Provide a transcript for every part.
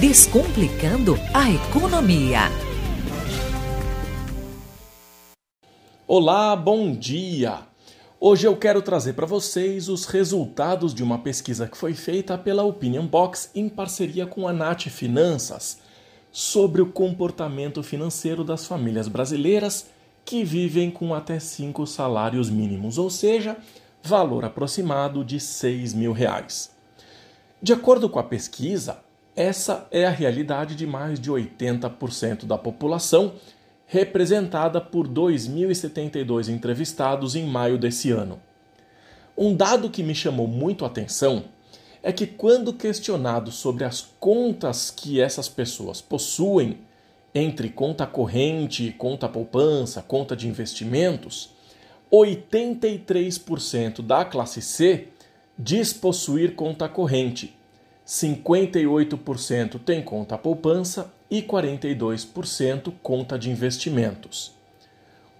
Descomplicando a economia. Olá, bom dia! Hoje eu quero trazer para vocês os resultados de uma pesquisa que foi feita pela Opinion Box em parceria com a Nat Finanças sobre o comportamento financeiro das famílias brasileiras que vivem com até cinco salários mínimos, ou seja, valor aproximado de 6 mil reais. De acordo com a pesquisa, essa é a realidade de mais de 80% da população, representada por 2.072 entrevistados em maio desse ano. Um dado que me chamou muito a atenção é que, quando questionado sobre as contas que essas pessoas possuem, entre conta corrente, conta poupança, conta de investimentos, 83% da classe C diz possuir conta corrente, 58% tem conta poupança e 42% conta de investimentos.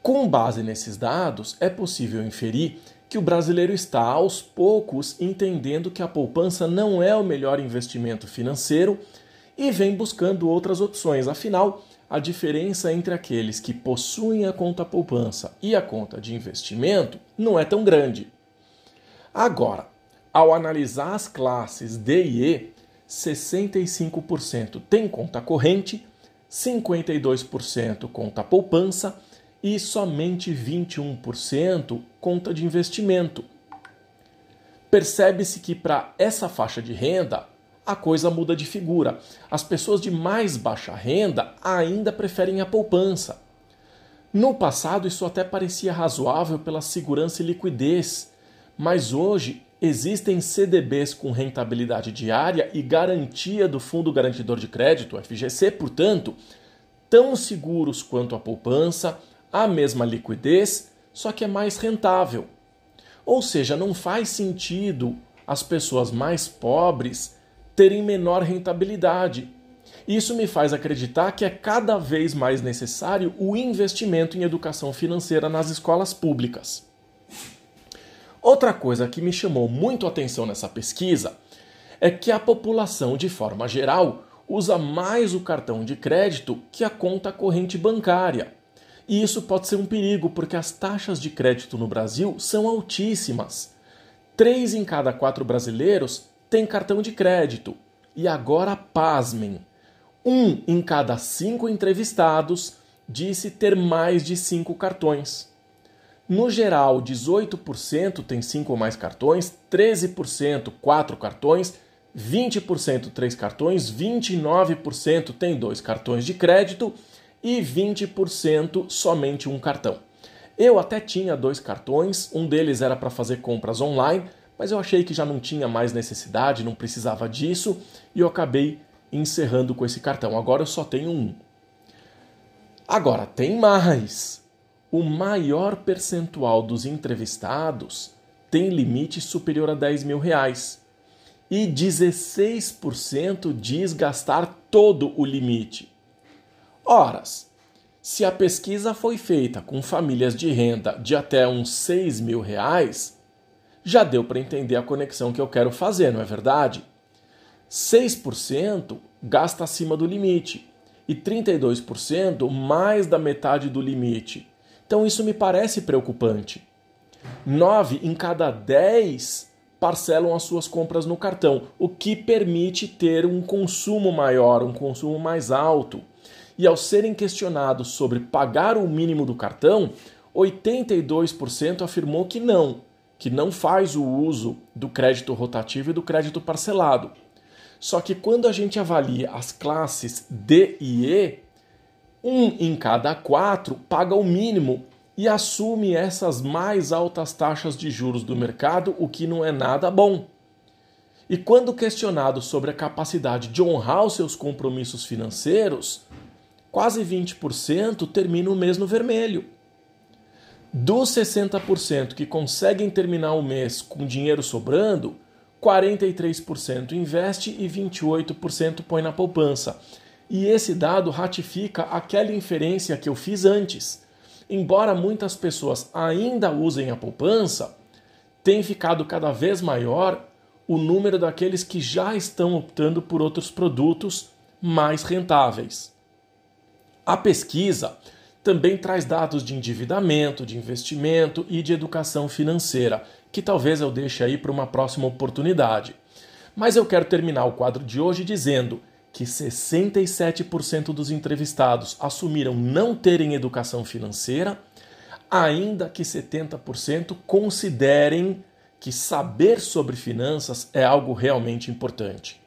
Com base nesses dados, é possível inferir que o brasileiro está aos poucos entendendo que a poupança não é o melhor investimento financeiro e vem buscando outras opções. Afinal, a diferença entre aqueles que possuem a conta poupança e a conta de investimento não é tão grande. Agora, ao analisar as classes D e E, 65% tem conta corrente, 52% conta poupança e somente 21% conta de investimento. Percebe-se que para essa faixa de renda a coisa muda de figura. As pessoas de mais baixa renda ainda preferem a poupança. No passado, isso até parecia razoável pela segurança e liquidez, mas hoje existem CDBs com rentabilidade diária e garantia do Fundo Garantidor de Crédito, FGC, portanto, tão seguros quanto a poupança, a mesma liquidez, só que é mais rentável. Ou seja, não faz sentido as pessoas mais pobres terem menor rentabilidade. Isso me faz acreditar que é cada vez mais necessário o investimento em educação financeira nas escolas públicas. Outra coisa que me chamou muito a atenção nessa pesquisa é que a população, de forma geral, usa mais o cartão de crédito que a conta corrente bancária. E isso pode ser um perigo porque as taxas de crédito no Brasil são altíssimas. Três em cada quatro brasileiros têm cartão de crédito. E agora, pasmem: um em cada cinco entrevistados disse ter mais de cinco cartões. No geral, 18% tem 5 ou mais cartões, 13% 4 cartões, 20% 3 cartões, 29% tem 2 cartões de crédito e 20% somente um cartão. Eu até tinha dois cartões, um deles era para fazer compras online, mas eu achei que já não tinha mais necessidade, não precisava disso e eu acabei encerrando com esse cartão. Agora eu só tenho um. Agora tem mais o maior percentual dos entrevistados tem limite superior a 10 mil reais e 16% diz gastar todo o limite. Horas, se a pesquisa foi feita com famílias de renda de até uns 6 mil reais, já deu para entender a conexão que eu quero fazer, não é verdade? 6% gasta acima do limite e 32% mais da metade do limite. Então isso me parece preocupante. Nove em cada dez parcelam as suas compras no cartão, o que permite ter um consumo maior, um consumo mais alto. E ao serem questionados sobre pagar o mínimo do cartão, 82% afirmou que não, que não faz o uso do crédito rotativo e do crédito parcelado. Só que quando a gente avalia as classes D e E, um em cada quatro paga o mínimo e assume essas mais altas taxas de juros do mercado, o que não é nada bom. E quando questionado sobre a capacidade de honrar os seus compromissos financeiros, quase 20% terminam o mês no vermelho. Dos 60% que conseguem terminar o mês com dinheiro sobrando, 43% investe e 28% põe na poupança. E esse dado ratifica aquela inferência que eu fiz antes. Embora muitas pessoas ainda usem a poupança, tem ficado cada vez maior o número daqueles que já estão optando por outros produtos mais rentáveis. A pesquisa também traz dados de endividamento, de investimento e de educação financeira, que talvez eu deixe aí para uma próxima oportunidade. Mas eu quero terminar o quadro de hoje dizendo que 67% dos entrevistados assumiram não terem educação financeira, ainda que 70% considerem que saber sobre finanças é algo realmente importante.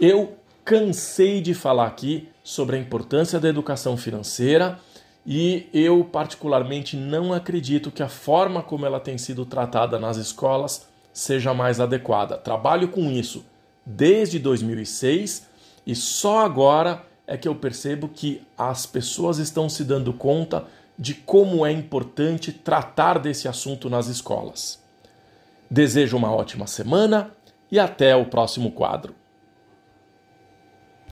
Eu cansei de falar aqui sobre a importância da educação financeira e eu, particularmente, não acredito que a forma como ela tem sido tratada nas escolas seja mais adequada. Trabalho com isso desde 2006 e só agora é que eu percebo que as pessoas estão se dando conta de como é importante tratar desse assunto nas escolas. Desejo uma ótima semana e até o próximo quadro.